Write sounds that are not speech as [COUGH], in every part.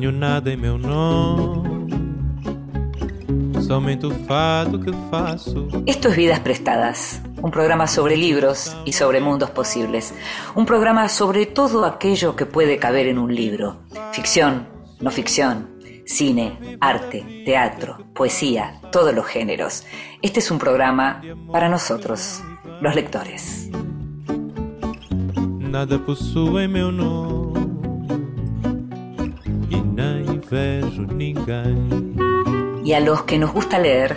Nada em meu nome, somente o fado que faço. Esto es Vidas Prestadas, un programa sobre libros y sobre mundos posibles. Un programa sobre todo aquello que puede caber en un libro. Ficción, no ficción, cine, arte, teatro, poesía, todos los géneros. Este es un programa para nosotros, los lectores. Nada possui meu nome Y a los que nos gusta leer,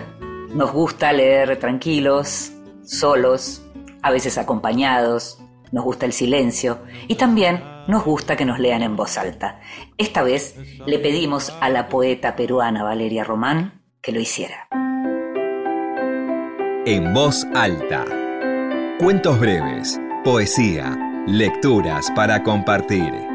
nos gusta leer tranquilos, solos, a veces acompañados, nos gusta el silencio y también nos gusta que nos lean en voz alta. Esta vez le pedimos a la poeta peruana Valeria Román que lo hiciera. En voz alta. Cuentos breves, poesía, lecturas para compartir.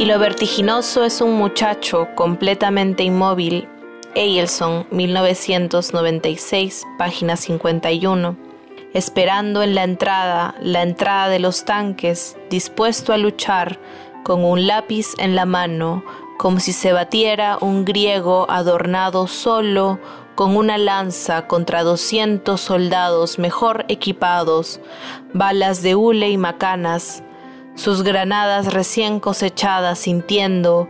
Y lo vertiginoso es un muchacho completamente inmóvil. Eielson, 1996, página 51. Esperando en la entrada, la entrada de los tanques, dispuesto a luchar, con un lápiz en la mano, como si se batiera un griego adornado solo con una lanza contra doscientos soldados mejor equipados, balas de hule y macanas, sus granadas recién cosechadas sintiendo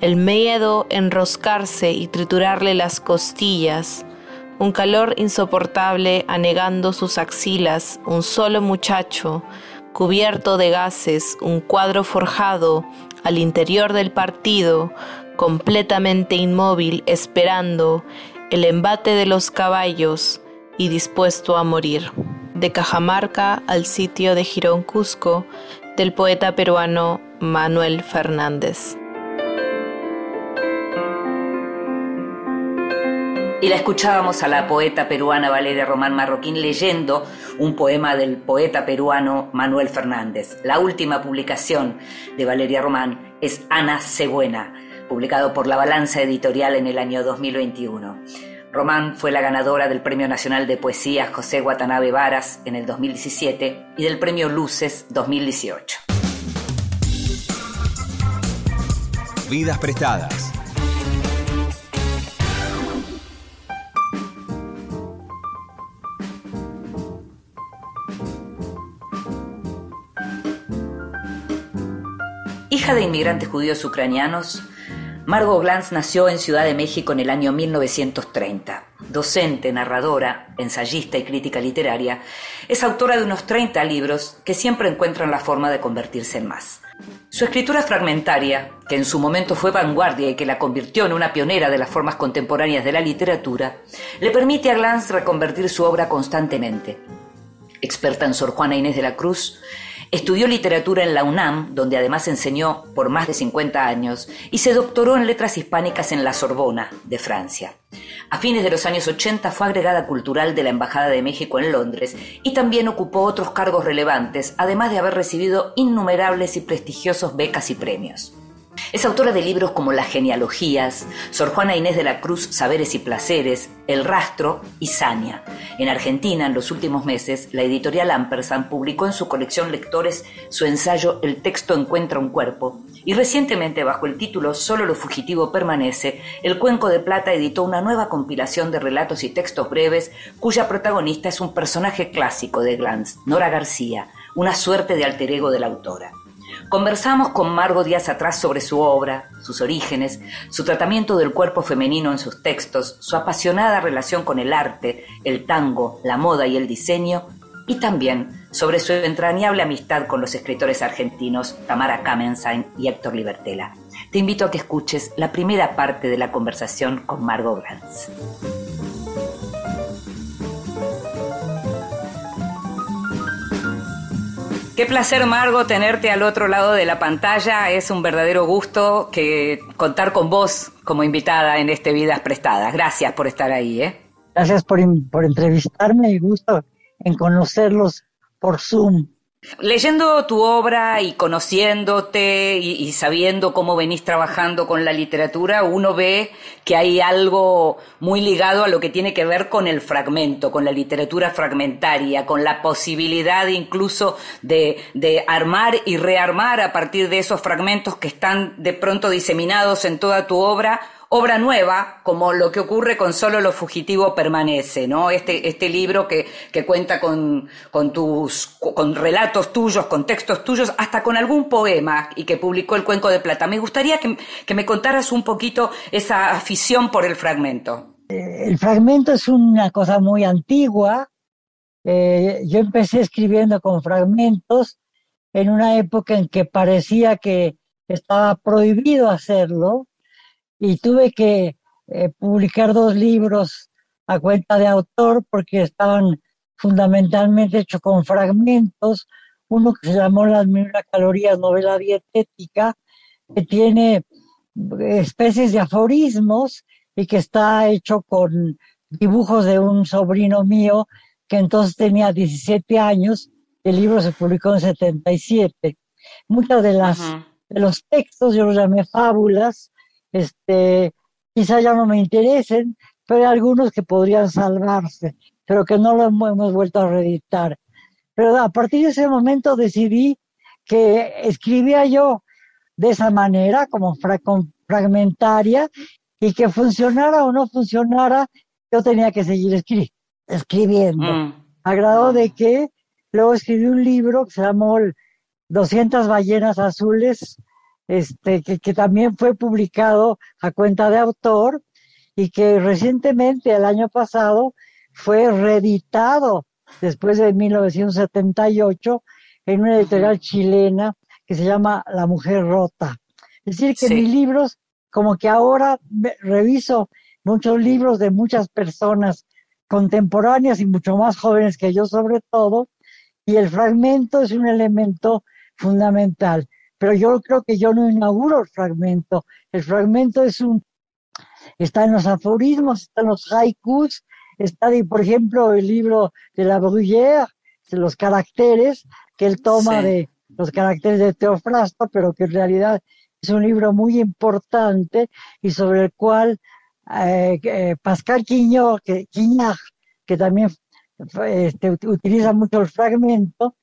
el miedo enroscarse y triturarle las costillas, un calor insoportable anegando sus axilas, un solo muchacho, cubierto de gases, un cuadro forjado al interior del partido, completamente inmóvil, esperando el embate de los caballos y dispuesto a morir. De Cajamarca al sitio de Girón Cusco, del poeta peruano Manuel Fernández. Y la escuchábamos a la poeta peruana Valeria Román Marroquín leyendo un poema del poeta peruano Manuel Fernández. La última publicación de Valeria Román es Ana Cebuena, publicado por La Balanza Editorial en el año 2021. Román fue la ganadora del Premio Nacional de Poesía José Watanabe Varas en el 2017 y del Premio Luces 2018. Vidas prestadas. Hija de inmigrantes judíos ucranianos, Margot Glantz nació en Ciudad de México en el año 1930. Docente, narradora, ensayista y crítica literaria, es autora de unos 30 libros que siempre encuentran la forma de convertirse en más. Su escritura fragmentaria, que en su momento fue vanguardia y que la convirtió en una pionera de las formas contemporáneas de la literatura, le permite a Glantz reconvertir su obra constantemente. Experta en Sor Juana Inés de la Cruz, Estudió literatura en la UNAM, donde además enseñó por más de 50 años, y se doctoró en letras hispánicas en la Sorbona, de Francia. A fines de los años 80 fue agregada cultural de la Embajada de México en Londres y también ocupó otros cargos relevantes, además de haber recibido innumerables y prestigiosos becas y premios. Es autora de libros como Las genealogías, Sor Juana Inés de la Cruz, Saberes y Placeres, El Rastro y Sania. En Argentina, en los últimos meses, la editorial Ampersand publicó en su colección Lectores su ensayo El texto encuentra un cuerpo. Y recientemente, bajo el título Solo lo fugitivo permanece, El Cuenco de Plata editó una nueva compilación de relatos y textos breves cuya protagonista es un personaje clásico de Glantz, Nora García, una suerte de alter ego de la autora. Conversamos con Margo días atrás sobre su obra, sus orígenes, su tratamiento del cuerpo femenino en sus textos, su apasionada relación con el arte, el tango, la moda y el diseño, y también sobre su entrañable amistad con los escritores argentinos Tamara Kamenstein y Héctor Libertela. Te invito a que escuches la primera parte de la conversación con Margo Glantz. Qué placer, Margo, tenerte al otro lado de la pantalla. Es un verdadero gusto que contar con vos como invitada en este Vidas Prestadas. Gracias por estar ahí. ¿eh? Gracias por, por entrevistarme y gusto en conocerlos por Zoom. Leyendo tu obra y conociéndote y, sabiendo cómo venís trabajando con la literatura, uno ve que hay algo muy ligado a lo que tiene que ver con el fragmento, con la literatura fragmentaria, con la posibilidad incluso de, armar y rearmar a partir de esos fragmentos que están de pronto diseminados en toda tu obra obra nueva, como lo que ocurre con Solo lo fugitivo permanece, ¿no? Este, este libro que, cuenta con, tus, con relatos tuyos, con textos tuyos, hasta con algún poema y que publicó el Cuenco de Plata. Me gustaría que, que me contaras un poquito esa afición por el fragmento. Eh, el fragmento es una cosa muy antigua. Eh, yo empecé escribiendo con fragmentos en una época en que parecía que estaba prohibido hacerlo y tuve que eh, publicar dos libros a cuenta de autor porque estaban fundamentalmente hechos con fragmentos. Uno que se llamó Las mil calorías, novela dietética, que tiene especies de aforismos y que está hecho con dibujos de un sobrino mío que entonces tenía 17 años. El libro se publicó en 77. Muchas de las de los textos yo los llamé fábulas este, quizá ya no me interesen, pero hay algunos que podrían salvarse, pero que no lo hemos vuelto a reeditar. Pero a partir de ese momento decidí que escribía yo de esa manera, como fragmentaria, y que funcionara o no funcionara, yo tenía que seguir escribiendo. Mm. A grado de que luego escribí un libro que se llamó 200 ballenas azules, este, que, también fue publicado a cuenta de autor y que recientemente, el año pasado, fue reeditado después de 1978 en una editorial chilena que se llama La Mujer Rota. Es decir, que mis libros, como que ahora reviso muchos libros de muchas personas contemporáneas y mucho más jóvenes que yo sobre todo, y el fragmento es un elemento fundamental pero yo creo que yo no inauguro el fragmento. El fragmento es un, está en los aforismos, está en los haikus, está, por ejemplo, el libro de la Bruyère, de los caracteres, que él toma de los caracteres de Teofrasto, pero que en realidad es un libro muy importante y sobre el cual eh, eh, Pascal Quignard, que, que también este, utiliza mucho el fragmento,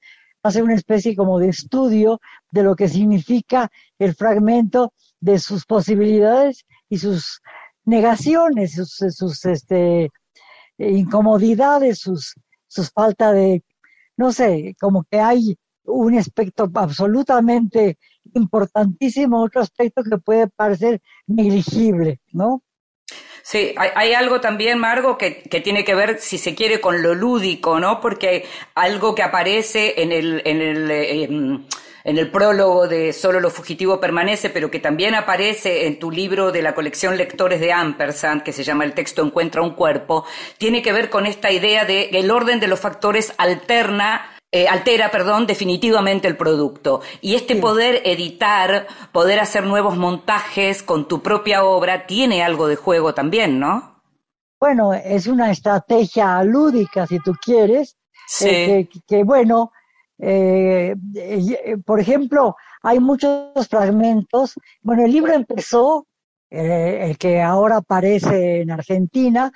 hace una especie como de estudio de lo que significa el fragmento de sus posibilidades y sus negaciones, sus, sus este, incomodidades, sus, sus falta de, no sé, como que hay un aspecto absolutamente importantísimo, otro aspecto que puede parecer negligible, ¿no? Sí, hay, algo también, Margo, que, tiene que ver, si se quiere, con lo lúdico, ¿no? Porque algo que aparece en el, en el, em, en el prólogo de Solo lo fugitivo permanece, pero que también aparece en tu libro de la colección Lectores de Ampersand, que se llama El texto encuentra un cuerpo, tiene que ver con esta idea de que el orden de los factores alterna eh, altera, perdón, definitivamente el producto. Y este poder editar, poder hacer nuevos montajes con tu propia obra, tiene algo de juego también, ¿no? Bueno, es una estrategia lúdica, si tú quieres, sí. Eh, que, bueno, eh, por ejemplo, hay muchos fragmentos. Bueno, el libro empezó, el que ahora aparece en Argentina,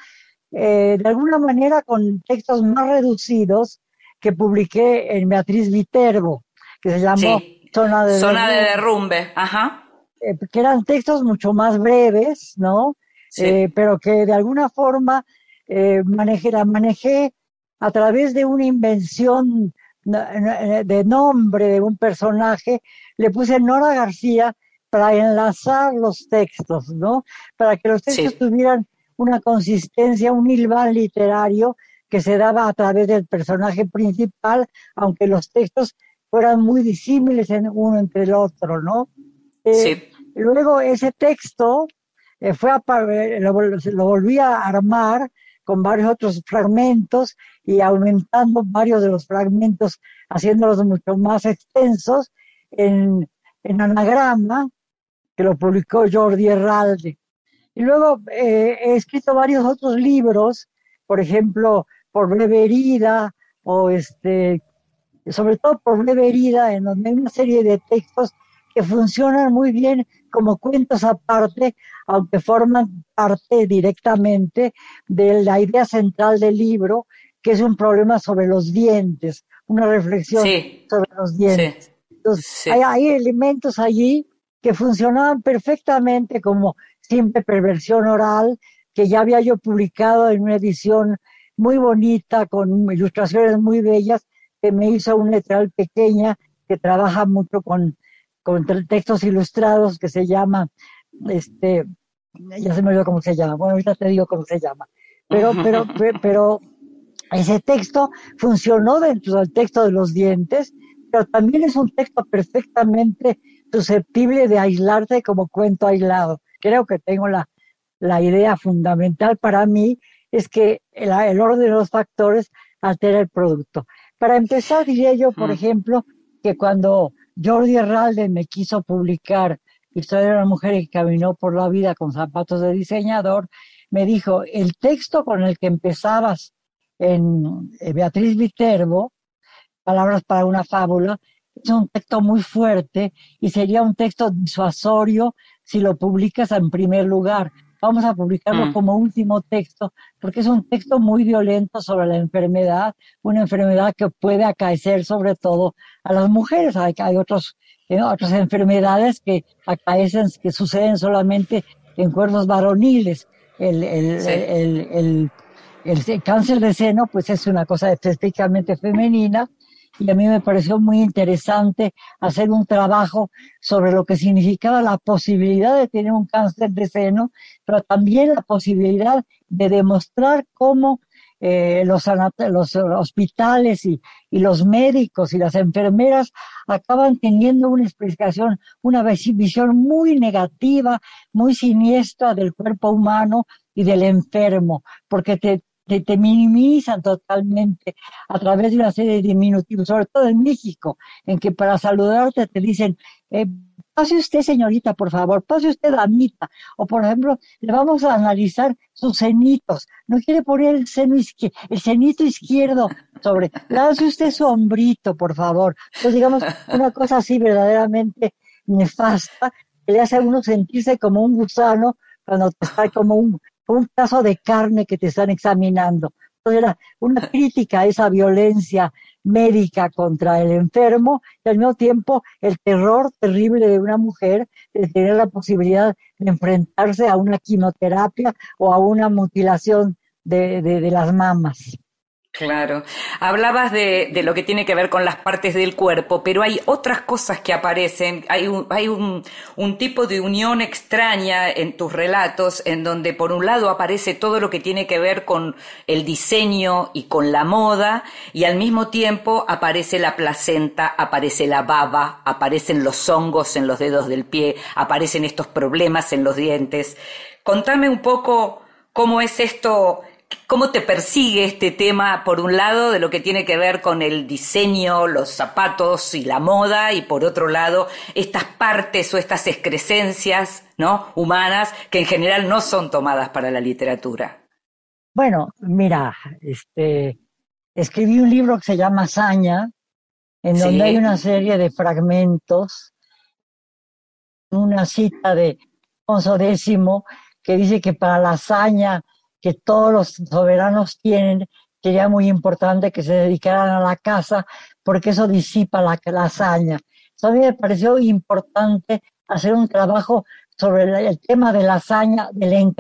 de alguna manera con textos más reducidos, que publiqué en Beatriz Viterbo, que se llamó Zona de Zona derrumbe. de derrumbe, ajá. Eh, que eran textos mucho más breves, ¿no? Eh, pero que de alguna forma eh, manejé, la manejé a través de una invención de nombre de un personaje, le puse Nora García para enlazar los textos, ¿no? Para que los textos tuvieran una consistencia, un hilván literario que se daba a través del personaje principal, aunque los textos fueran muy disímiles en uno entre el otro, ¿no? Eh, luego ese texto eh, fue a, eh, lo, lo volví a armar con varios otros fragmentos y aumentando varios de los fragmentos, haciéndolos mucho más extensos en, en anagrama, que lo publicó Jordi Herralde. Y luego he escrito varios otros libros, por ejemplo, por breve herida o este sobre todo por Breve Herida, en donde hay una serie de textos que funcionan muy bien como cuentos aparte, aunque forman parte directamente de la idea central del libro, que es un problema sobre los dientes, una reflexión sobre los dientes. Entonces, Hay, hay, elementos allí que funcionaban perfectamente como simple perversión oral, que ya había yo publicado en una edición muy bonita, con ilustraciones muy bellas, que me hizo una letral pequeña que trabaja mucho con, con textos ilustrados, que se llama, este, ya se me olvidó cómo se llama, bueno, ahorita te digo cómo se llama, pero, pero, pero ese texto funcionó dentro del texto de los dientes, pero también es un texto perfectamente susceptible de aislarse como cuento aislado. Creo que tengo la, la idea fundamental para mí es que el, el, orden de los factores altera el producto. Para empezar, diría yo, por mm. ejemplo, que cuando Jordi Herralde me quiso publicar Historia de una mujer que caminó por la vida con zapatos de diseñador, me dijo, el texto con el que empezabas en eh, Beatriz Viterbo, Palabras para una fábula, es un texto muy fuerte y sería un texto disuasorio si lo publicas en primer lugar vamos a publicarlo mm. como último texto, porque es un texto muy violento sobre la enfermedad, una enfermedad que puede acaecer sobre todo a las mujeres. Hay, hay otros, eh, otras enfermedades que acaecen, que suceden solamente en cuerpos varoniles. El, el, el, cáncer de seno, pues es una cosa específicamente femenina, y a mí me pareció muy interesante hacer un trabajo sobre lo que significaba la posibilidad de tener un cáncer de seno, pero también la posibilidad de demostrar cómo eh, los, hospitales y, y, los médicos y las enfermeras acaban teniendo una explicación, una visión muy negativa, muy siniestra del cuerpo humano y del enfermo, porque te, te, minimizan totalmente a través de una serie de diminutivos, sobre todo en México, en que para saludarte te dicen, eh, pase usted señorita, por favor, pase usted damita, o por ejemplo, le vamos a analizar sus cenitos, no quiere poner el seno izquierdo, el cenito izquierdo sobre, lance usted su hombrito, por favor. Entonces, digamos, una cosa así verdaderamente nefasta, que le hace a uno sentirse como un gusano cuando está como un, un caso de carne que te están examinando. Entonces era una [LAUGHS] crítica a esa violencia médica contra el enfermo y al mismo tiempo el terror terrible de una mujer de tener la posibilidad de enfrentarse a una quimioterapia o a una mutilación de, de, de las mamas. Claro. Hablabas de, de, lo que tiene que ver con las partes del cuerpo, pero hay otras cosas que aparecen. Hay, un, hay un, un, tipo de unión extraña en tus relatos, en donde por un lado aparece todo lo que tiene que ver con el diseño y con la moda, y al mismo tiempo aparece la placenta, aparece la baba, aparecen los hongos en los dedos del pie, aparecen estos problemas en los dientes. Contame un poco cómo es esto cómo te persigue este tema, por un lado, de lo que tiene que ver con el diseño, los zapatos y la moda, y por otro lado, estas partes o estas excrescencias ¿no? humanas que en general no son tomadas para la literatura. Bueno, mira, este, escribí un libro que se llama Hazaña, en donde hay una serie de fragmentos, una cita de Alfonso X que dice que para la hazaña que todos los soberanos tienen, sería muy importante que se dedicaran a la casa, porque eso disipa la, hazaña. a mí me pareció importante hacer un trabajo sobre el, tema de la hazaña, del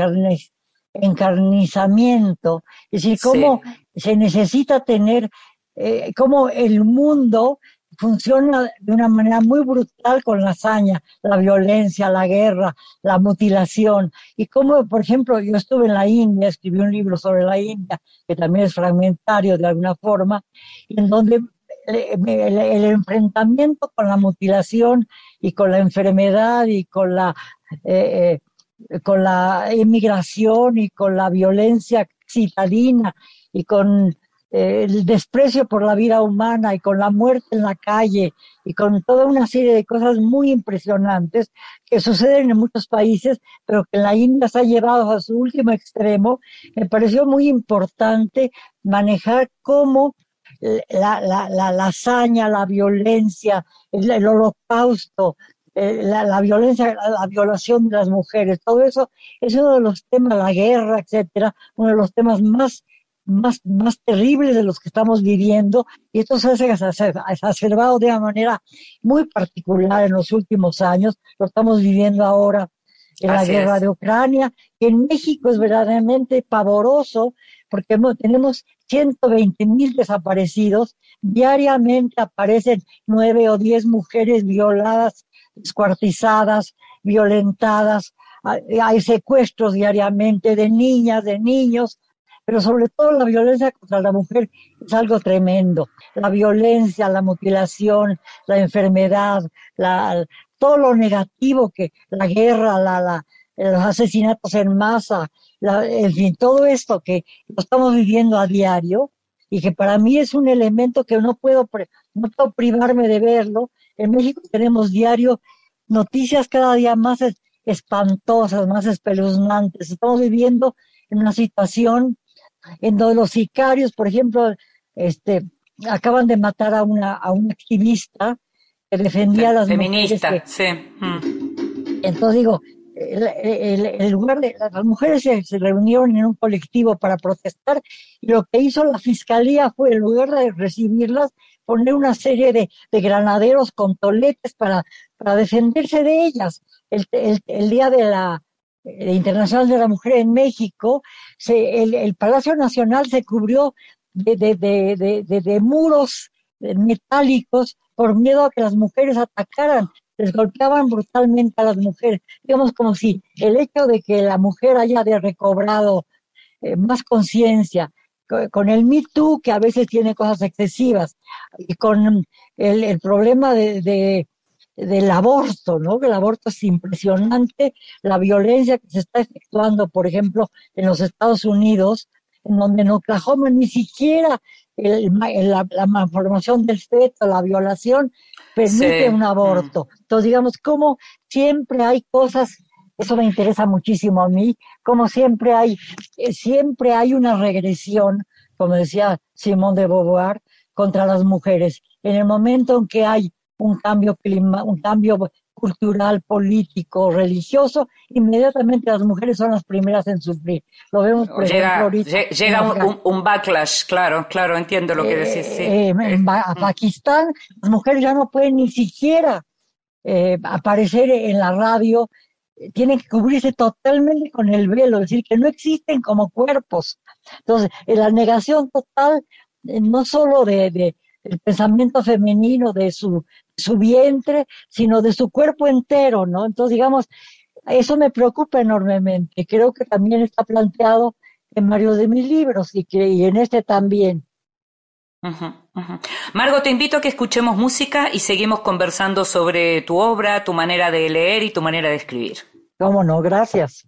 encarnizamiento, es decir, cómo se necesita tener, eh, cómo el mundo funciona de una manera muy brutal con la hazaña, la violencia, la guerra, la mutilación. Y como, por ejemplo, yo estuve en la India, escribí un libro sobre la India, que también es fragmentario de alguna forma, en donde el, enfrentamiento con la mutilación y con la enfermedad y con la, eh, eh, con la inmigración y con la violencia citadina y con el desprecio por la vida humana y con la muerte en la calle y con toda una serie de cosas muy impresionantes que suceden en muchos países, pero que en la India se ha llevado a su último extremo, me pareció muy importante manejar cómo la, la, la, hazaña, la violencia, el, holocausto, eh, la, violencia, la, violación de las mujeres, todo eso es uno de los temas, la guerra, etcétera, uno de los temas más más, más terribles de los que estamos viviendo y esto se ha exacerbado de una manera muy particular en los últimos años, lo estamos viviendo ahora en la guerra de Ucrania, que en México es verdaderamente pavoroso porque tenemos 120 mil desaparecidos, diariamente aparecen nueve o diez mujeres violadas, descuartizadas, violentadas, hay secuestros diariamente de niñas, de niños, pero sobre todo la violencia contra la mujer es algo tremendo. La violencia, la mutilación, la enfermedad, la, todo lo negativo que la guerra, la, los asesinatos en masa, en fin, todo esto que lo estamos viviendo a diario y que para mí es un elemento que no puedo, no puedo privarme de verlo. En México tenemos diario noticias cada día más espantosas, más espeluznantes. Estamos viviendo en una situación en donde los sicarios, por ejemplo, este, acaban de matar a una, a una activista que defendía a las Feminista, mujeres. sí. Mm. Entonces digo, el, lugar de las mujeres se, reunieron en un colectivo para protestar y lo que hizo la fiscalía fue en lugar de recibirlas poner una serie de, de granaderos con toletes para, para defenderse de ellas. El, el, día de la Internacional de la Mujer en México, se, el, Palacio Nacional se cubrió de, de, de, de, muros metálicos por miedo a que las mujeres atacaran, les golpeaban brutalmente a las mujeres. Digamos como si el hecho de que la mujer haya de recobrado eh, más conciencia, con el Me Too, que a veces tiene cosas excesivas, y con el, el problema de, del aborto, ¿no? Que el aborto es impresionante, la violencia que se está efectuando, por ejemplo, en los Estados Unidos, en donde en Oklahoma ni siquiera la, malformación del feto, la violación, permite un aborto. Mm. Entonces, digamos, como siempre hay cosas, eso me interesa muchísimo a mí, como siempre hay, eh, siempre hay una regresión, como decía Simón de Beauvoir, contra las mujeres. En el momento en que hay un cambio clima, un cambio cultural, político, religioso, inmediatamente las mujeres son las primeras en sufrir. Lo vemos, por llega, ejemplo, ahorita. Llega un, backlash, claro, claro, entiendo lo que decís. Sí. Eh, en eh, Pakistán, las mujeres ya no pueden ni siquiera eh, aparecer en la radio, tienen que cubrirse totalmente con el velo, es decir, que no existen como cuerpos. Entonces, la negación total, no solo de, de el pensamiento femenino de su su vientre, sino de su cuerpo entero, ¿no? Entonces, digamos, eso me preocupa enormemente. Creo que también está planteado en varios de mis libros y, que, y en este también. Margo, te invito a que escuchemos música y seguimos conversando sobre tu obra, tu manera de leer y tu manera de escribir. Cómo no, gracias.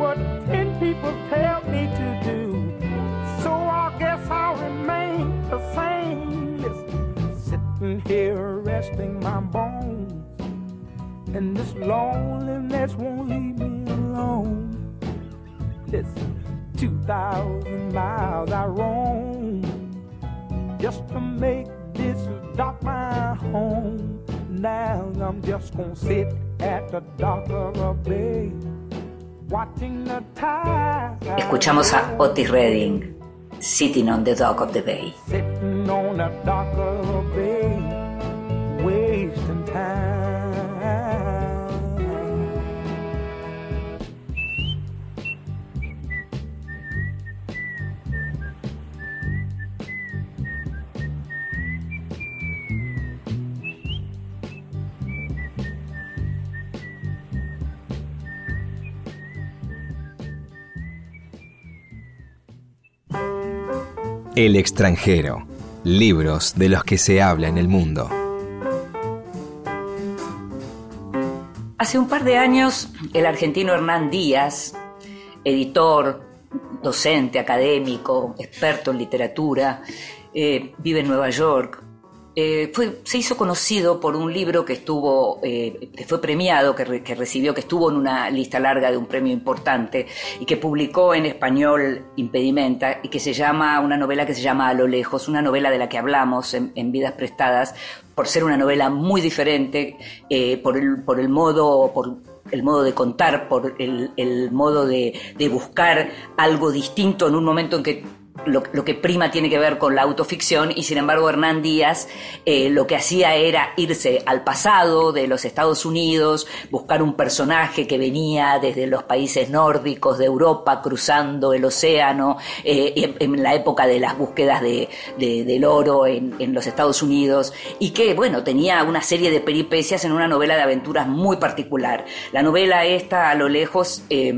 what ten people tell me to do. So I guess I'll remain the same. Listen, sitting here resting my bones. And this loneliness won't leave me alone. Listen, 2,000 miles I roam just to make this dock my home. Now I'm just gonna sit at the dock of a bay. Escuchamos a Otis Redding, Sitting on the Dock of the Bay. Sitting on the dock of a bay, wasting time. El extranjero. Libros de los que se habla en el mundo. Hace un par de años, el argentino Hernán Díaz, editor, docente, académico, experto en literatura, eh, vive en Nueva York, eh, fue, se hizo conocido por un libro que estuvo, eh, que fue premiado, que, re- que recibió, que estuvo en una lista larga de un premio importante y que publicó en español Impedimenta y que se llama, una novela que se llama A lo lejos, una novela de la que hablamos en, Vidas Prestadas, por ser una novela muy diferente, eh, por, el, por el modo, por el modo de contar, por el, modo de buscar algo distinto en un momento en que lo, que prima tiene que ver con la autoficción y sin embargo Hernán Díaz eh, lo que hacía era irse al pasado de los Estados Unidos, buscar un personaje que venía desde los países nórdicos de Europa cruzando el océano eh, en, la época de las búsquedas de, de- del oro en, los Estados Unidos y que bueno tenía una serie de peripecias en una novela de aventuras muy particular. La novela esta a lo lejos eh,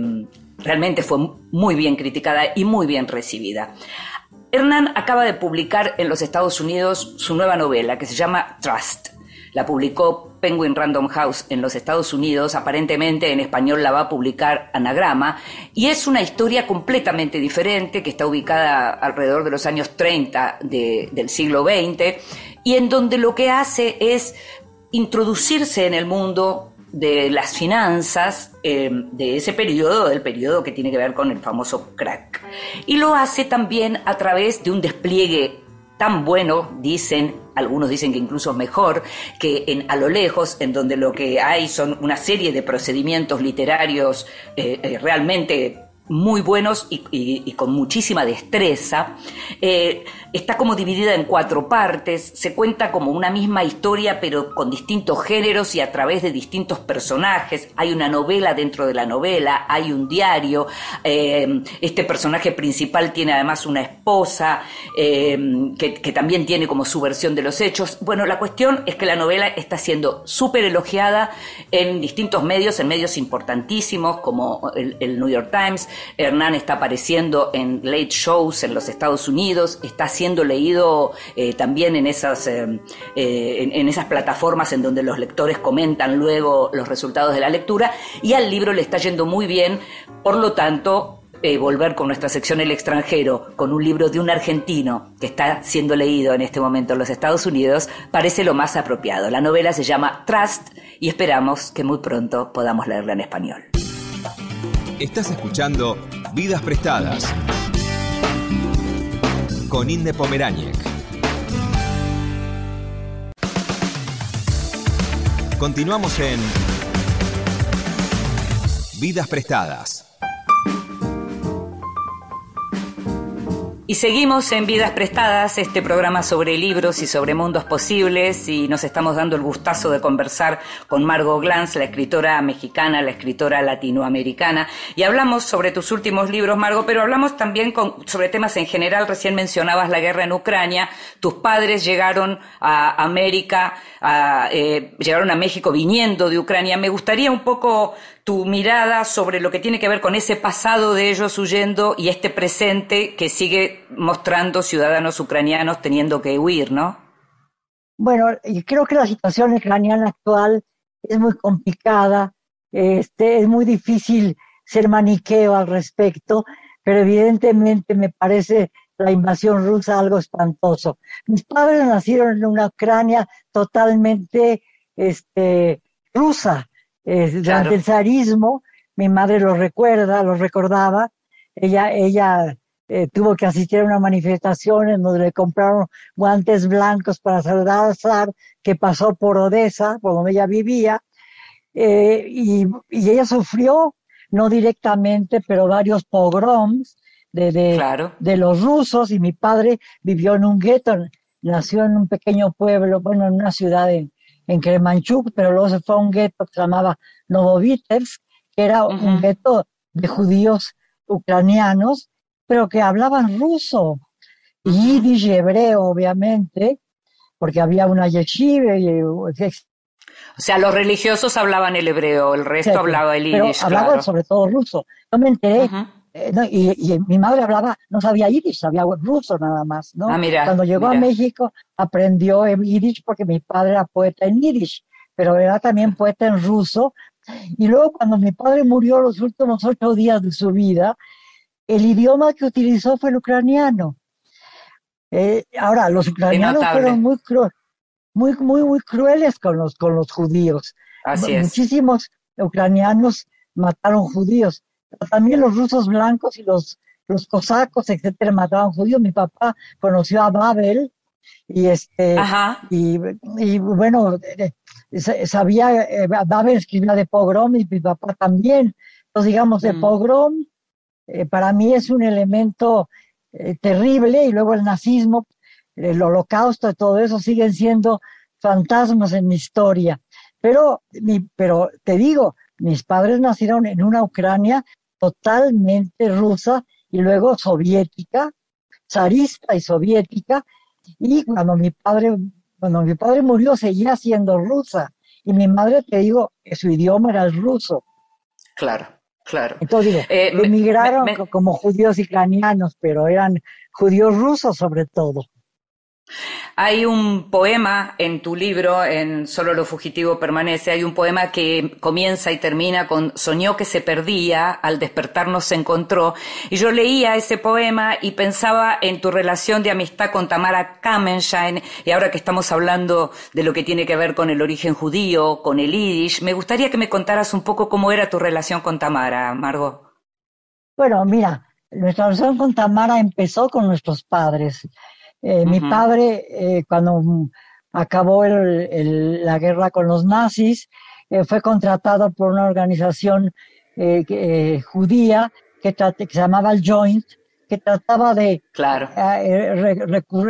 realmente fue muy bien criticada y muy bien recibida. Hernán acaba de publicar en los Estados Unidos su nueva novela que se llama Trust. La publicó Penguin Random House en los Estados Unidos, aparentemente en español la va a publicar Anagrama, y es una historia completamente diferente que está ubicada alrededor de los años 30 de- del siglo XX, y en donde lo que hace es introducirse en el mundo de las finanzas eh, de ese periodo, del periodo que tiene que ver con el famoso crack. Y lo hace también a través de un despliegue tan bueno, dicen, algunos dicen que incluso mejor, que en A lo lejos, en donde lo que hay son una serie de procedimientos literarios eh, eh, realmente muy buenos y, con muchísima destreza. Está como dividida en cuatro partes, se cuenta como una misma historia pero con distintos géneros y a través de distintos personajes. Hay una novela dentro de la novela, hay un diario, eh, este personaje principal tiene además una esposa eh, que, también tiene como su versión de los hechos. Bueno, la cuestión es que la novela está siendo súper elogiada en distintos medios, en medios importantísimos como el, el New York Times. Hernán está apareciendo en late shows en los Estados Unidos, está siendo leído eh, también en esas, eh, eh, en, esas plataformas en donde los lectores comentan luego los resultados de la lectura y al libro le está yendo muy bien, por lo tanto volver con nuestra sección El extranjero, con un libro de un argentino que está siendo leído en este momento en los Estados Unidos, parece lo más apropiado. La novela se llama Trust y esperamos que muy pronto podamos leerla en español. Estás escuchando Vidas Prestadas con Inde Pomeráñez. Continuamos en Vidas Prestadas. Y seguimos en Vidas Prestadas, este programa sobre libros y sobre mundos posibles, y nos estamos dando el gustazo de conversar con Margot Glantz, la escritora mexicana, la escritora latinoamericana, y hablamos sobre tus últimos libros, Margot, pero hablamos también con- sobre temas en general. Recién mencionabas la guerra en Ucrania, tus padres llegaron a América, eh, llegaron a México viniendo de Ucrania. Me gustaría un poco tu mirada sobre lo que tiene que ver con ese pasado de ellos huyendo y este presente que sigue mostrando ciudadanos ucranianos teniendo que huir, ¿no? Bueno, creo que la situación ucraniana actual es muy complicada, este, es muy difícil ser maniqueo al respecto, pero evidentemente me parece la invasión rusa algo espantoso. Mis padres nacieron en una Ucrania totalmente este, rusa. Eh, durante el zarismo, mi madre lo recuerda, lo recordaba. Ella, ella eh, tuvo que asistir a una manifestación en donde le compraron guantes blancos para saludar al zar que pasó por Odessa, por donde ella vivía, eh, y, y, ella sufrió, no directamente, pero varios pogroms de, de, de, los rusos, y mi padre vivió en un gueto, nació en un pequeño pueblo, bueno, en una ciudad en, en Kremenchuk, pero luego se fue a un gueto que se llamaba Novovitebsk, que era un gueto de judíos ucranianos, pero que hablaban ruso, yiddish y hebreo, obviamente, porque había una yeshiva y, o sea, los religiosos hablaban el hebreo, el resto hablaba el yiddish. Pero hablaban sobre todo ruso. Yo me enteré, eh, y, mi madre hablaba, no sabía yiddish, sabía ruso nada más, ¿no? Ah, mira, Cuando llegó a México aprendió yiddish porque mi padre era poeta en yiddish, pero era también poeta en ruso. Y luego cuando mi padre murió los últimos ocho días de su vida, el idioma que utilizó fue el ucraniano. Eh, ahora, los ucranianos fueron muy, muy, muy, muy crueles con los, con los judíos. Así Muchísimos ucranianos mataron judíos. También los rusos blancos y los, los cosacos, etcétera, mataban judíos. Mi papá conoció a Babel y este Y, y, bueno eh, sabía eh, Babel escribía de pogrom y mi papá también entonces digamos de mm. pogrom eh, para mí es un elemento eh, terrible y luego el nazismo, el holocausto y todo eso siguen siendo fantasmas en mi historia. Pero, pero te digo, mis padres nacieron en una Ucrania totalmente rusa y luego soviética, zarista y soviética, y cuando mi padre, cuando mi padre murió seguía siendo rusa, y mi madre, te digo, que su idioma era el ruso. Claro. Claro. Entonces digo, eh, emigraron como judíos ucranianos, pero eran judíos rusos sobre todo. Hay un poema en tu libro, en Solo lo fugitivo permanece, hay un poema que comienza y termina con soñó que se perdía, al despertarnos se encontró. Y yo leía ese poema y pensaba en tu relación de amistad con Tamara Kamenschein, y ahora que estamos hablando de lo que tiene que ver con el origen judío, con el yiddish, me gustaría que me contaras un poco cómo era tu relación con Tamara, Margot. Bueno, mira, nuestra relación con Tamara empezó con nuestros padres. Eh, mi padre, eh, cuando acabó la guerra con los nazis, eh, fue contratado por una organización judía que, se llamaba el Joint, que trataba de claro.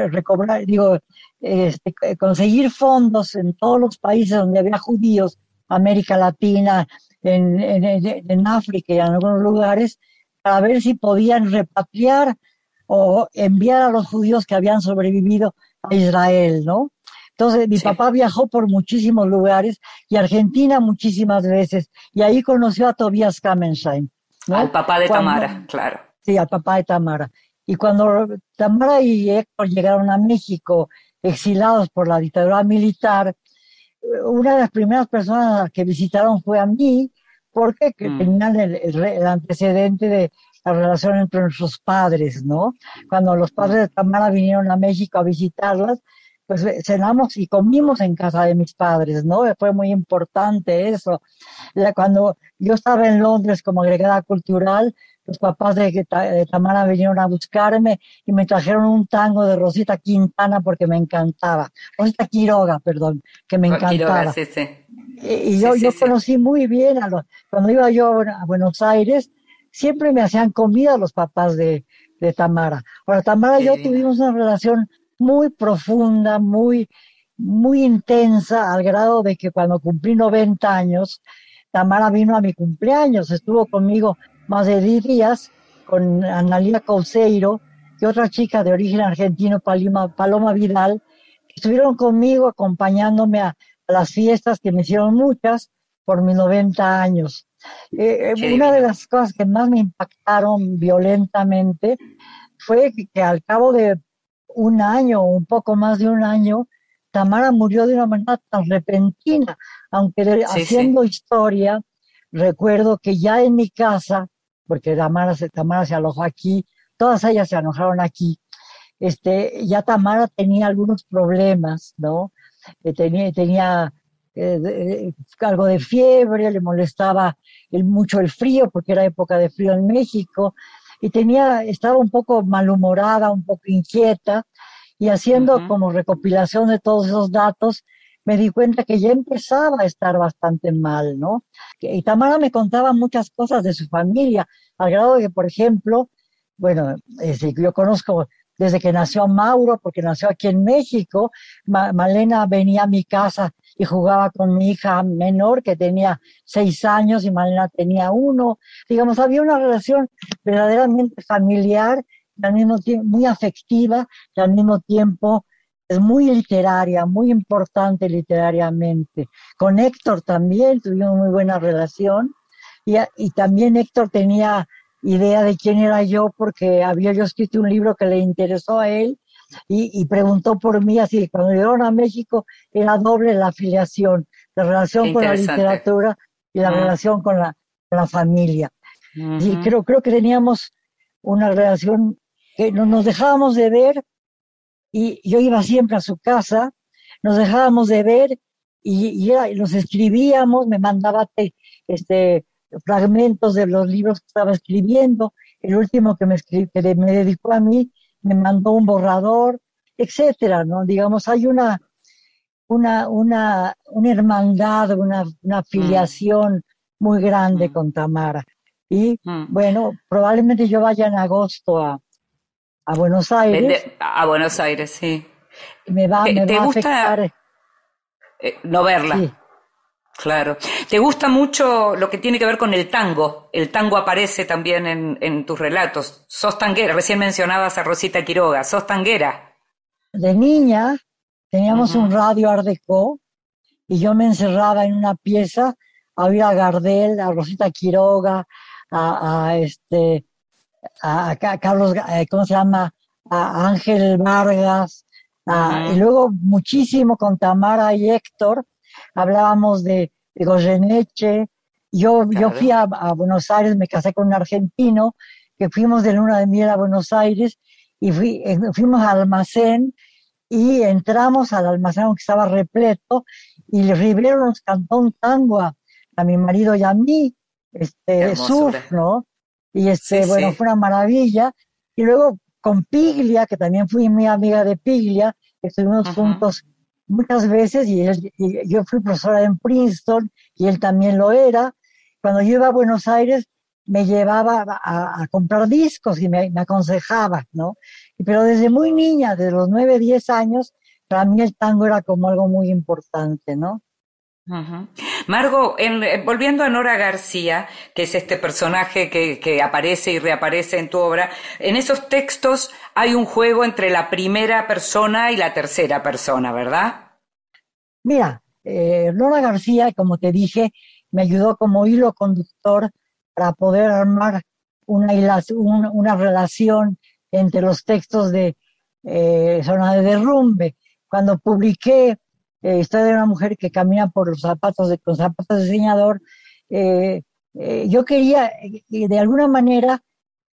recobrar, digo, este, conseguir fondos en todos los países donde había judíos, América Latina, en, en África y en algunos lugares, para ver si podían repatriar o enviar a los judíos que habían sobrevivido a Israel, ¿no? Entonces, mi papá viajó por muchísimos lugares y Argentina muchísimas veces, y ahí conoció a Tobias Kamenschein. ¿no? Al papá de Tamara, claro. Sí, al papá de Tamara. Y cuando Tamara y Héctor llegaron a México, exilados por la dictadura militar, una de las primeras personas que visitaron fue a mí, porque mm. tenían el antecedente de la relación entre nuestros padres, ¿no? Cuando los padres de Tamara vinieron a México a visitarlas, pues eh, cenamos y comimos en casa de mis padres, ¿no? Fue muy importante eso. Cuando yo estaba en Londres como agregada cultural, los papás de, Tamara vinieron a buscarme y me trajeron un tango de Rosita Quintana porque me encantaba. Rosita Quiroga, perdón, que me encantaba. Quiroga, sí, sí. Y, yo, yo conocí muy bien a los, cuando iba yo a Buenos Aires, siempre me hacían comida los papás de, Tamara. Ahora, Tamara y yo tuvimos una relación muy profunda, muy, muy intensa, al grado de que cuando cumplí 90 años, Tamara vino a mi cumpleaños, estuvo conmigo más de 10 días, con Analia Causeiro y otra chica de origen argentino, Paloma, Paloma Vidal, que estuvieron conmigo acompañándome a, a las fiestas, que me hicieron muchas, por mis 90 años. Eh, eh, una de las cosas que más me impactaron violentamente fue que, al cabo de un año, un poco más de un año, Tamara murió de una manera tan repentina, aunque haciendo historia, recuerdo que ya en mi casa, porque Tamara se, Tamara se alojó aquí, todas ellas se alojaron aquí, este, ya Tamara tenía algunos problemas, ¿no? Eh, tenía, tenía eh, de- algo de fiebre, le molestaba el, mucho el frío, porque era época de frío en México, y tenía, estaba un poco malhumorada, un poco inquieta, y haciendo como recopilación de todos esos datos, me di cuenta que ya empezaba a estar bastante mal, ¿no? Y Tamara me contaba muchas cosas de su familia, al grado de que, por ejemplo, bueno, este, yo conozco desde que nació Mauro, porque nació aquí en México, Ma- Malena venía a mi casa y jugaba con mi hija menor que tenía seis años y Malena tenía uno. Digamos, había una relación verdaderamente familiar y al mismo tiempo muy afectiva y al mismo tiempo es muy literaria, muy importante literariamente. Con Héctor también tuvimos muy buena relación y, y también Héctor tenía idea de quién era yo porque había yo escrito un libro que le interesó a él y, y preguntó por mí, así que cuando llegaron a México era doble la afiliación, la relación con la literatura y la Mm. relación con la, la familia. Y creo, creo que teníamos una relación que no nos dejábamos de ver y yo iba siempre a su casa, nos dejábamos de ver y, y era- y nos escribíamos, me mandaba te- este, fragmentos de los libros que estaba escribiendo, el último que me, escri- que me dedicó a mí me mandó un borrador, etcétera, ¿no? Digamos, hay una, una, una, una hermandad, una, una afiliación muy grande Mm. con Tamara. Y Mm. bueno, probablemente yo vaya en agosto a, a Buenos Aires a Buenos Aires, sí. me va, ¿Te- me te va a gusta afectar. Eh, no verla. Sí, Claro. ¿Te gusta mucho lo que tiene que ver con el tango? El tango aparece también en, en tus relatos. Sos tanguera, recién mencionabas a Rosita Quiroga, sos tanguera. de niña teníamos un radio Art Deco y yo me encerraba en una pieza a oír a Gardel, a Rosita Quiroga, a, a este, a, a Ca- Carlos, eh, ¿cómo se llama? A Ángel Vargas, y luego muchísimo con Tamara y Héctor, hablábamos de, de Goyeneche. Yo, yo Claro. fui a, a Buenos Aires, me casé con un argentino, que fuimos de luna de miel a Buenos Aires y fui- eh, fuimos al almacén y entramos al almacén que estaba repleto y Rivero nos cantó un tango a, a mi marido y a mí, este, surf, ¿no? Y este, Sí, bueno, sí. fue una maravilla. Y luego con Piglia, que también fui muy amiga de Piglia, estuvimos juntos muchas veces y, él- y yo fui profesora en Princeton y él también lo era. Cuando yo iba a Buenos Aires me llevaba a, comprar discos y me, me aconsejaba, ¿no? Pero desde muy niña, desde los 9, 10 años, para mí el tango era como algo muy importante, ¿no? Margo, eh, volviendo a Nora García, que es este personaje que, aparece y reaparece en tu obra, en esos textos hay un juego entre la primera persona y la tercera persona, ¿verdad? Mira, eh, Nora García, como te dije, me ayudó como hilo conductor para poder armar una relación entre los textos de eh, Zona de Derrumbe. Cuando publiqué eh, Historia de una mujer que camina por los zapatos de, con zapatos de diseñador, eh, eh, yo quería, eh, de alguna manera,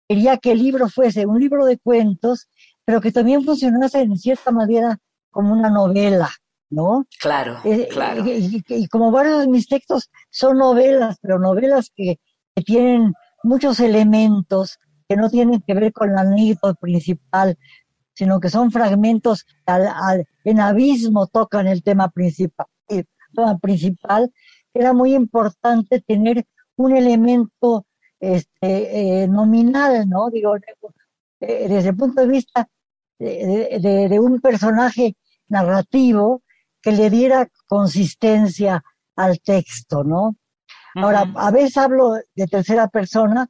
quería que el libro fuese un libro de cuentos, pero que también funcionase en cierta manera como una novela, ¿no? Claro, claro. Y, y- y como varios de mis textos son novelas, pero novelas que, que tienen muchos elementos que no tienen que ver con la anécdota principal, sino que son fragmentos al, al- en abismo tocan el tema principal. El tema principal era muy importante tener un elemento este, eh, nominal, ¿no? Digo, eh, desde el punto de vista de, de- de un personaje narrativo que le diera consistencia al texto, ¿no? Ahora, a veces hablo de tercera persona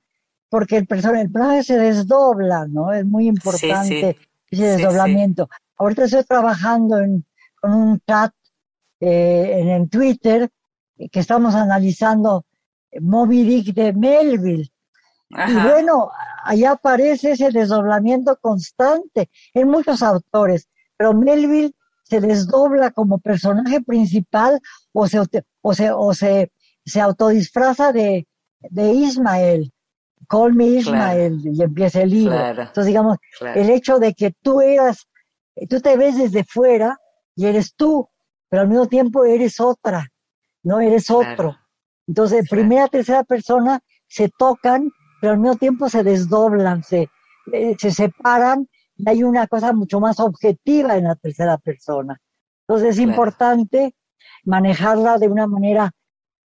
porque el, persona, el personaje se desdobla, ¿no? Es muy importante ese Sí, desdoblamiento. Ahorita estoy trabajando en, con un chat eh, en, en Twitter eh, que estamos analizando Moby Dick de Melville. Y bueno, allá aparece ese desdoblamiento constante en muchos autores, pero Melville se desdobla como personaje principal o se, o se, o se se autodisfraza de, de Ismael, Call me Ismael, y empieza el libro. Claro. Entonces, digamos, Claro. el hecho de que tú eras, tú te ves desde fuera y eres tú, pero al mismo tiempo eres otra, no eres Claro. otro. Entonces, Claro. primera, tercera persona se tocan, pero al mismo tiempo se desdoblan, se, eh, se separan y hay una cosa mucho más objetiva en la tercera persona. Entonces es Claro. importante manejarla de una manera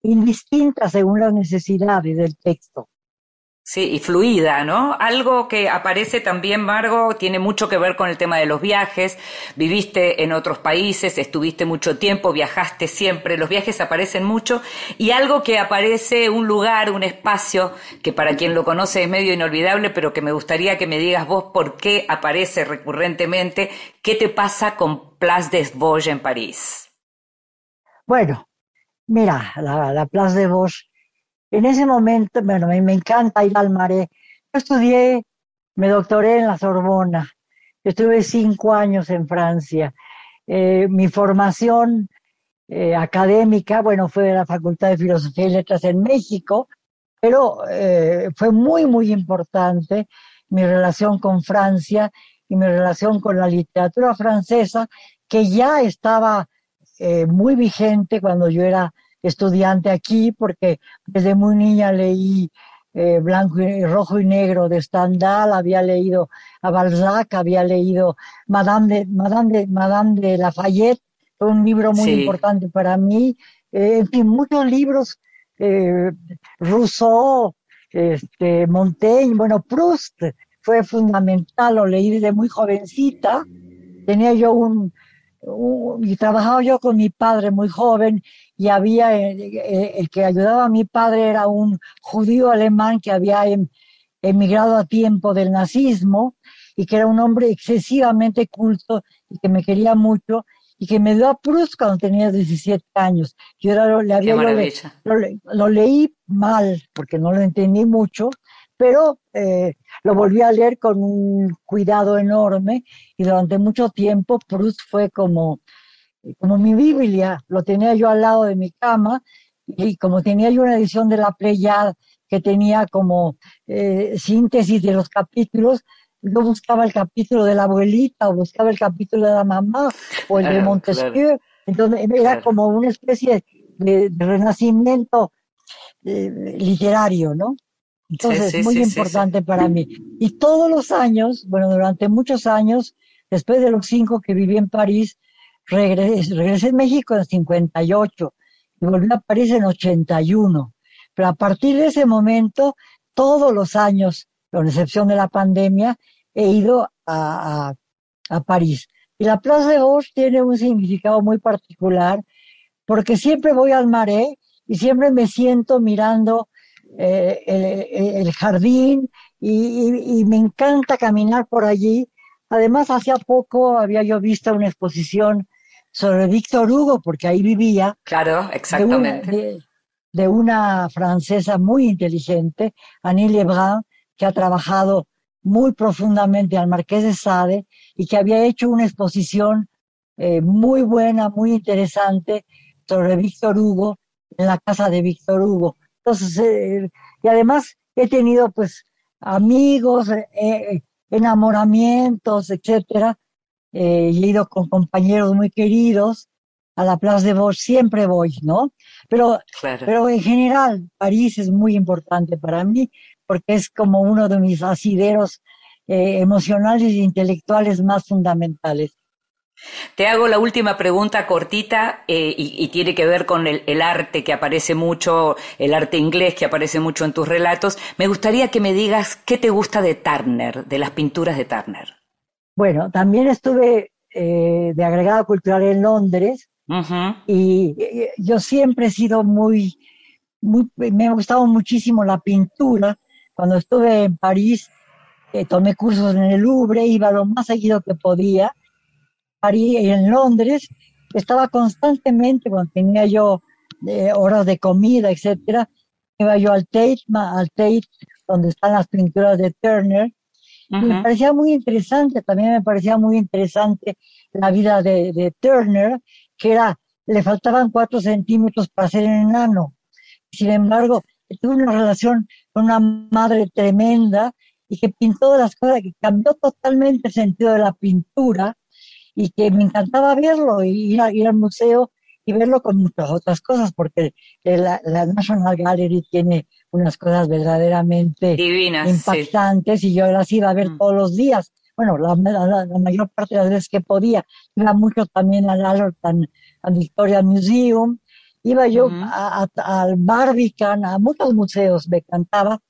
indistinta según las necesidades del texto. Sí, y fluida, ¿no? Algo que aparece también, Margo, tiene mucho que ver con el tema de los viajes. Viviste en otros países, estuviste mucho tiempo, viajaste siempre, los viajes aparecen mucho. Y algo que aparece, un lugar, un espacio, que para quien lo conoce es medio inolvidable, pero que me gustaría que me digas vos por qué aparece recurrentemente. ¿Qué te pasa con Place des Vosges en París? Bueno, mira, la, la Place de Bosch, en ese momento, bueno, me, encanta ir al Marais. Yo estudié, me doctoré en la Sorbona, estuve cinco años en Francia. Eh, mi formación eh, académica, bueno, fue de la Facultad de Filosofía y Letras en México, pero eh, fue muy, muy importante mi relación con Francia y mi relación con la literatura francesa, que ya estaba muy vigente cuando yo era estudiante aquí, porque desde muy niña leí eh, Blanco y Rojo y Negro de Stendhal, había leído a Balzac, había leído Madame de, Madame de, Madame de Lafayette, fue un libro muy Sí. importante para mí, Eh, en fin, muchos libros, eh, Rousseau, este, Montaigne, bueno, Proust fue fundamental, lo leí desde muy jovencita, tenía yo un- y trabajaba yo con mi padre muy joven y había eh, eh, el que ayudaba a mi padre era un judío alemán que había em- emigrado a tiempo del nazismo y que era un hombre excesivamente culto y que me quería mucho y que me dio a Proust cuando tenía 17 años. Yo era, le había le- lo, le- lo leí mal porque no lo entendí mucho, pero eh, lo volví a leer con un cuidado enorme y durante mucho tiempo Proust fue como, como mi Biblia, lo tenía yo al lado de mi cama y como tenía yo una edición de la Pléyade que tenía como eh, síntesis de los capítulos, yo buscaba el capítulo de la abuelita o buscaba el capítulo de la mamá o el de Claro, Montesquieu, entonces era Claro. como una especie de, de renacimiento eh, literario, ¿no? Entonces, sí, muy sí, sí, importante para mí. Y todos los años, bueno, durante muchos años, después de los cinco que viví en París, regresé, regresé a México en 58 y volví a París en 81. Pero a partir de ese momento, todos los años, con excepción de la pandemia, he ido a, a, a París. Y la Plaza de Bosch tiene un significado muy particular porque siempre voy al Marais y siempre me siento mirando eh, el, el- jardín y, y- y me encanta caminar por allí. Además, hacía poco había yo visto una exposición sobre Víctor Hugo, porque ahí vivía, Claro, de una, exactamente. de- de una francesa muy inteligente, Annie Lebrun, que ha trabajado muy profundamente al Marqués de Sade y que había hecho una exposición eh, muy buena, muy interesante sobre Víctor Hugo en la casa de Víctor Hugo. Entonces, eh, y además he tenido pues amigos, eh, eh, enamoramientos, etcétera, eh, he ido con compañeros muy queridos a la Place de Bosch, siempre voy, ¿no? Pero, Claro. pero en general, París es muy importante para mí porque es como uno de mis asideros eh, emocionales e intelectuales más fundamentales. Te hago la última pregunta cortita eh, y, y tiene que ver con el, el arte que aparece mucho, el arte inglés que aparece mucho en tus relatos. Me gustaría que me digas qué te gusta de Turner, de las pinturas de Turner. Bueno, también estuve eh, de agregado cultural en Londres y yo siempre he sido muy, muy, me ha gustado muchísimo la pintura. Cuando estuve en París, eh, tomé cursos en el Louvre, iba lo más seguido que podía. París, en Londres, estaba constantemente, cuando tenía yo eh, horas de comida, etcétera, iba yo al Tate, al Tate, donde están las pinturas de Turner, y me Ujú. parecía muy interesante, también me parecía muy interesante la vida de, de Turner, que era, le faltaban cuatro centímetros para ser enano. Sin embargo, tuve una relación con una madre tremenda y que pintó las cosas, que cambió totalmente el sentido de la pintura y que me encantaba verlo y ir, ir al museo y verlo con muchas otras cosas, porque la, National Gallery tiene unas cosas verdaderamente Divinas, impactantes y yo las iba a ver mm. todos los días. Bueno, la, mayor parte de las veces que podía. Iba mucho también al Allerton, al Victoria Museum. Iba yo al Barbican, a muchos museos, me cantaba.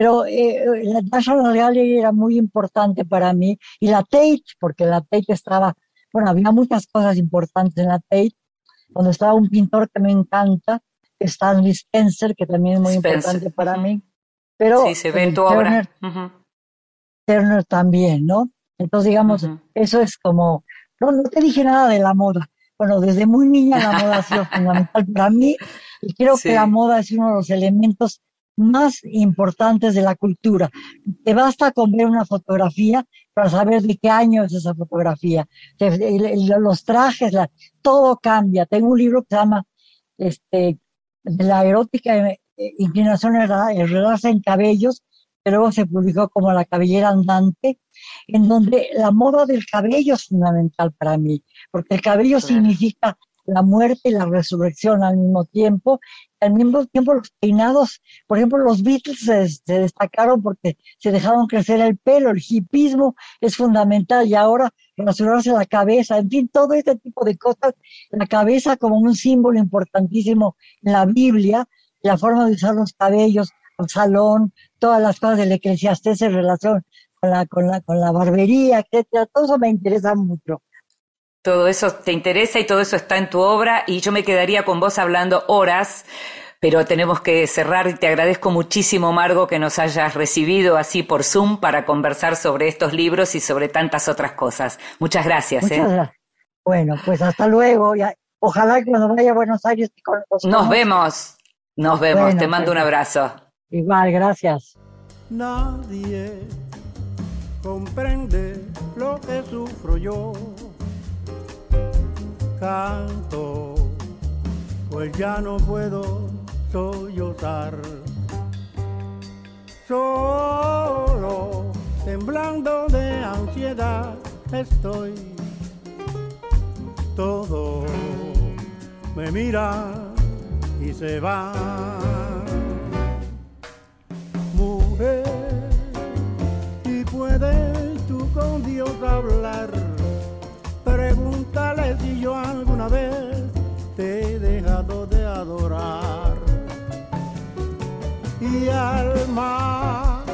Pero eh, la National Gallery era muy importante para mí. Y la Tate, porque la Tate estaba, bueno, había muchas cosas importantes en la Tate donde estaba un pintor que me encanta, Stanley Spencer, que también es muy importante para mí. Pero sí, se ve en tu Turner, Turner también, ¿no? Entonces, digamos, eso es como, no, no te dije nada de la moda. Bueno, desde muy niña la moda ha sido [LAUGHS] fundamental para mí y creo que la moda es uno de los elementos más importantes de la cultura. Te basta con ver una fotografía para saber de qué año es esa fotografía. Los trajes, todo cambia. Tengo un libro que se llama este, La erótica inclinación enredarse en cabellos, que luego se publicó como La cabellera andante, en donde la moda del cabello es fundamental para mí, porque el cabello significa la muerte y la resurrección al mismo tiempo. Al mismo tiempo los peinados, por ejemplo, los Beatles se, destacaron porque se dejaron crecer el pelo, el hipismo es fundamental y ahora rasurarse la cabeza, en fin, todo este tipo de cosas, la cabeza como un símbolo importantísimo en la Biblia, la forma de usar los cabellos, el salón, todas las cosas del eclesiastés en relación con la, con la, con la barbería, etcétera, todo eso me interesa mucho. Todo eso te interesa y todo eso está en tu obra y yo me quedaría con vos hablando horas, pero tenemos que cerrar y te agradezco muchísimo, Margo, que nos hayas recibido así por Zoom para conversar sobre estos libros y sobre tantas otras cosas. Muchas gracias. ¿eh? Bueno, pues hasta luego. Ojalá que nos vaya a Buenos Aires. Nos vemos, nos vemos. te mando un pues, abrazo. Igual, gracias. Nadie comprende lo que sufro yo canto, pues ya no puedo sollozar. Solo, temblando de ansiedad, estoy. Todo me mira y se va. Mujer, y puedes tú con Dios hablar Pregúntale si yo alguna vez te he dejado de adorar. Y alma,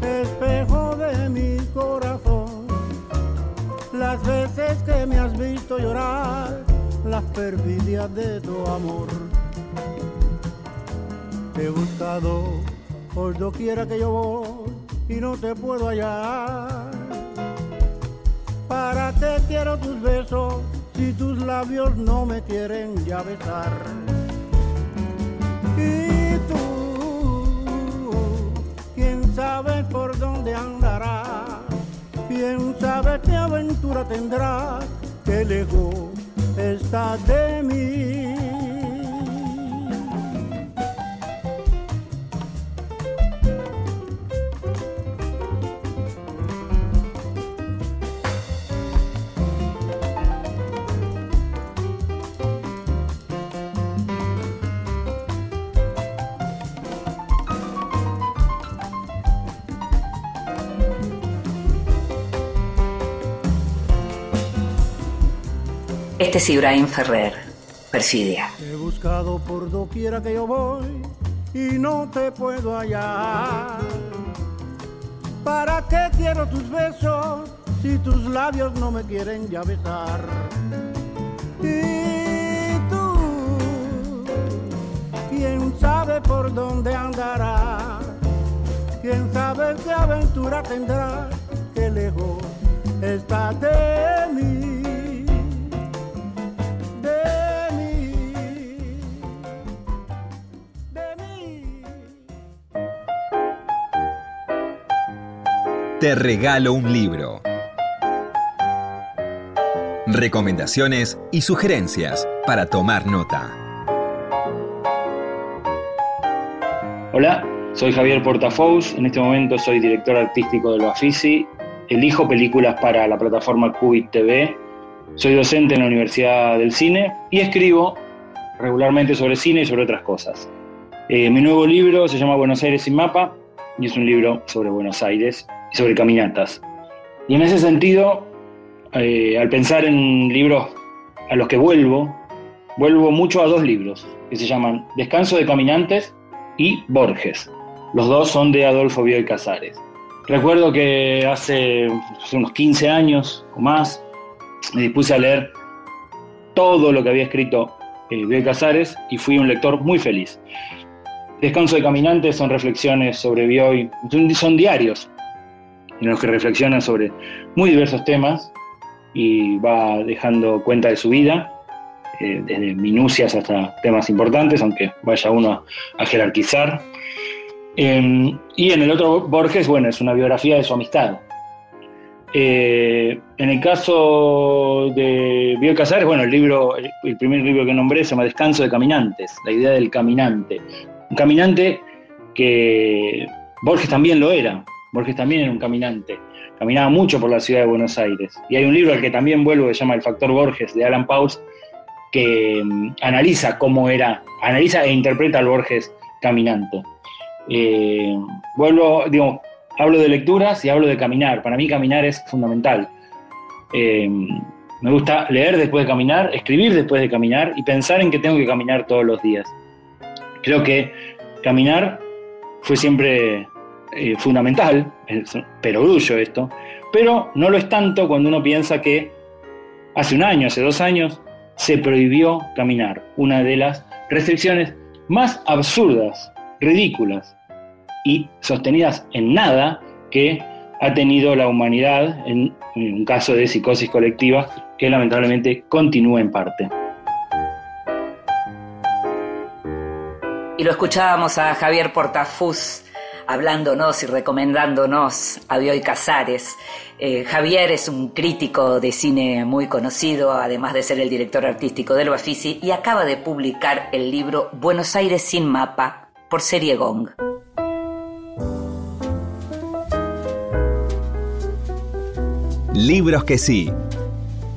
espejo de mi corazón, las veces que me has visto llorar, las perfidias de tu amor. Te he buscado por doquiera que yo voy y no te puedo hallar ¿Para qué quiero tus besos si tus labios no me quieren ya besar? Y tú, quién sabe por dónde andarás, quién sabe qué aventura tendrás, qué lejos está de mí. Este es Ibrahim Ferrer, Perfidia. he buscado por doquiera que yo voy y no te puedo hallar. ¿Para qué quiero tus besos si tus labios no me quieren ya besar? Y tú, quién sabe por dónde andará, quién sabe qué aventura tendrá, qué lejos está de mí. Te regalo un libro. Recomendaciones y sugerencias para tomar nota. Hola, soy Javier Portafous, en este momento soy director artístico de Bafisi, elijo películas para la plataforma Cubit TV, soy docente en la Universidad del Cine y escribo regularmente sobre cine y sobre otras cosas. Eh, mi nuevo libro se llama Buenos Aires sin mapa y es un libro sobre Buenos Aires sobre caminatas. Y en ese sentido, eh, al pensar en libros a los que vuelvo, vuelvo mucho a dos libros que se llaman Descanso de Caminantes y Borges. Los dos son de Adolfo Bioy Casares. Recuerdo que hace, unos 15 años o más me dispuse a leer todo lo que había escrito eh, Bioy Casares y fui un lector muy feliz. Descanso de Caminantes son reflexiones sobre Bioy, son diarios en los que reflexiona sobre muy diversos temas y va dejando cuenta de su vida, eh, desde minucias hasta temas importantes, aunque vaya uno a, jerarquizar. Em, y en el otro, Borges, bueno, es una biografía de su amistad. Eh, en el caso de Bioy Casares, bueno, el libro, el primer libro que nombré se llama Descanso de Caminantes, la idea del caminante. Un caminante que Borges también lo era, Borges también era un caminante, caminaba mucho por la ciudad de Buenos Aires. Y hay un libro al que también vuelvo que se llama El Factor Borges, de Alan Pauls, que mm, analiza cómo era, analiza e interpreta al Borges caminante. Eh, vuelvo, digo, hablo de lecturas y hablo de caminar. Para mí caminar es fundamental. Eh, me gusta leer después de caminar, escribir después de caminar y pensar en que tengo que caminar todos los días. Creo que caminar fue siempre eh, fundamental, pero orgullo esto, pero no lo es tanto cuando uno piensa que hace un año, hace dos años, se prohibió caminar, una de las restricciones más absurdas, ridículas y sostenidas en nada que ha tenido la humanidad en un caso de psicosis colectiva que lamentablemente continúa en parte. Y lo escuchábamos a Javier Portafus hablándonos y recomendándonos a Bioy Casares. Eh, Javier es un crítico de cine muy conocido, además de ser el director artístico del Bafisi, y acaba de publicar el libro Buenos Aires sin mapa por Serie Gong. Libros que sí.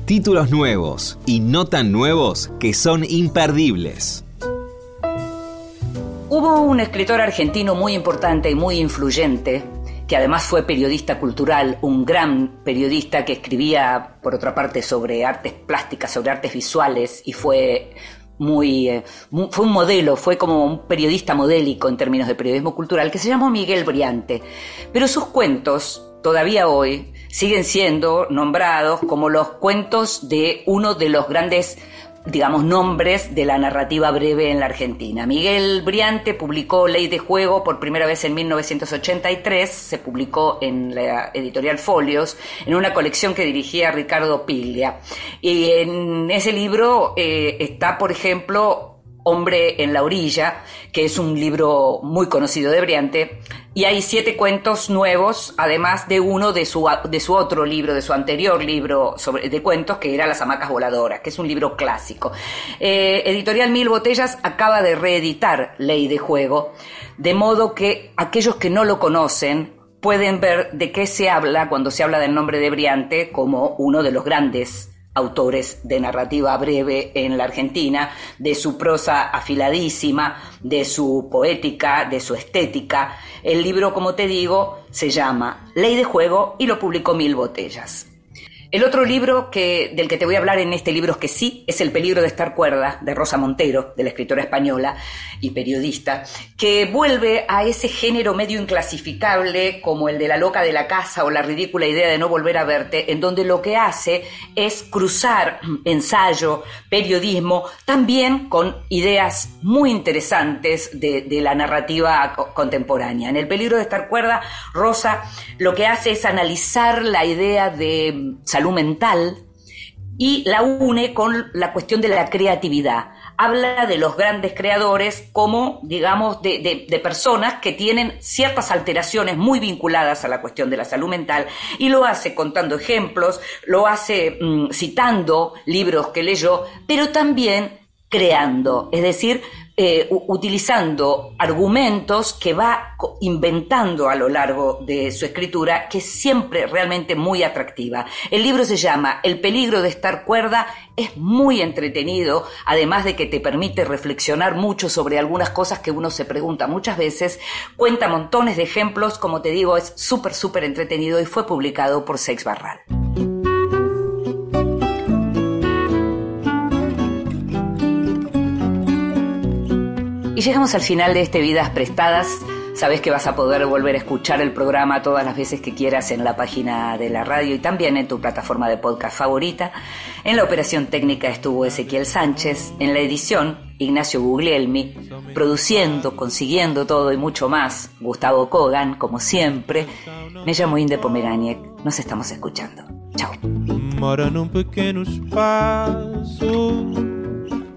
Títulos nuevos y no tan nuevos que son imperdibles. Hubo un escritor argentino muy importante y muy influyente, que además fue periodista cultural, un gran periodista que escribía, por otra parte, sobre artes plásticas, sobre artes visuales, y fue muy, eh, fue un modelo, fue como un periodista modélico en términos de periodismo cultural, que se llamó Miguel Briante. Pero sus cuentos, todavía hoy, siguen siendo nombrados como los cuentos de uno de los grandes digamos, nombres de la narrativa breve en la Argentina. Miguel Briante publicó Ley de Juego por primera vez en 1983, se publicó en la editorial Folios, en una colección que dirigía Ricardo Piglia. Y en ese libro eh, está, por ejemplo, Hombre en la orilla, que es un libro muy conocido de Briante, y hay siete cuentos nuevos, además de uno de su, de su otro libro, de su anterior libro sobre, de cuentos, que era Las hamacas voladoras, que es un libro clásico. Eh, Editorial Mil Botellas acaba de reeditar Ley de Juego, de modo que aquellos que no lo conocen pueden ver de qué se habla cuando se habla del nombre de Briante como uno de los grandes autores de narrativa breve en la Argentina, de su prosa afiladísima, de su poética, de su estética. El libro, como te digo, se llama Ley de Juego y lo publicó Mil Botellas. El otro libro que, del que te voy a hablar en este libro es que sí, es El peligro de estar cuerda, de Rosa Montero, de la escritora española y periodista, que vuelve a ese género medio inclasificable como el de la loca de la casa o la ridícula idea de no volver a verte, en donde lo que hace es cruzar ensayo, periodismo, también con ideas muy interesantes de, la narrativa contemporánea. En El peligro de estar cuerda, Rosa lo que hace es analizar la idea de salud mental y la une con la cuestión de la creatividad. Habla de los grandes creadores como, digamos, de, personas que tienen ciertas alteraciones muy vinculadas a la cuestión de la salud mental y lo hace contando ejemplos, lo hace mm, citando libros que leyó, pero también creando, es decir, eh, utilizando argumentos que va inventando a lo largo de su escritura, que es siempre realmente muy atractiva. El libro se llama El peligro de estar cuerda, es muy entretenido, además de que te permite reflexionar mucho sobre algunas cosas que uno se pregunta muchas veces, cuenta montones de ejemplos, como te digo, es súper, súper entretenido y fue publicado por Sex Barral. Y llegamos al final de este Vidas Prestadas. Sabes que vas a poder volver a escuchar el programa todas las veces que quieras en la página de la radio y también en tu plataforma de podcast favorita. En la operación técnica estuvo Ezequiel Sánchez, en la edición Ignacio Guglielmi, produciendo, consiguiendo todo y mucho más, Gustavo Kogan, como siempre. Me llamo Inde Pomeraniec, nos estamos escuchando. Chao.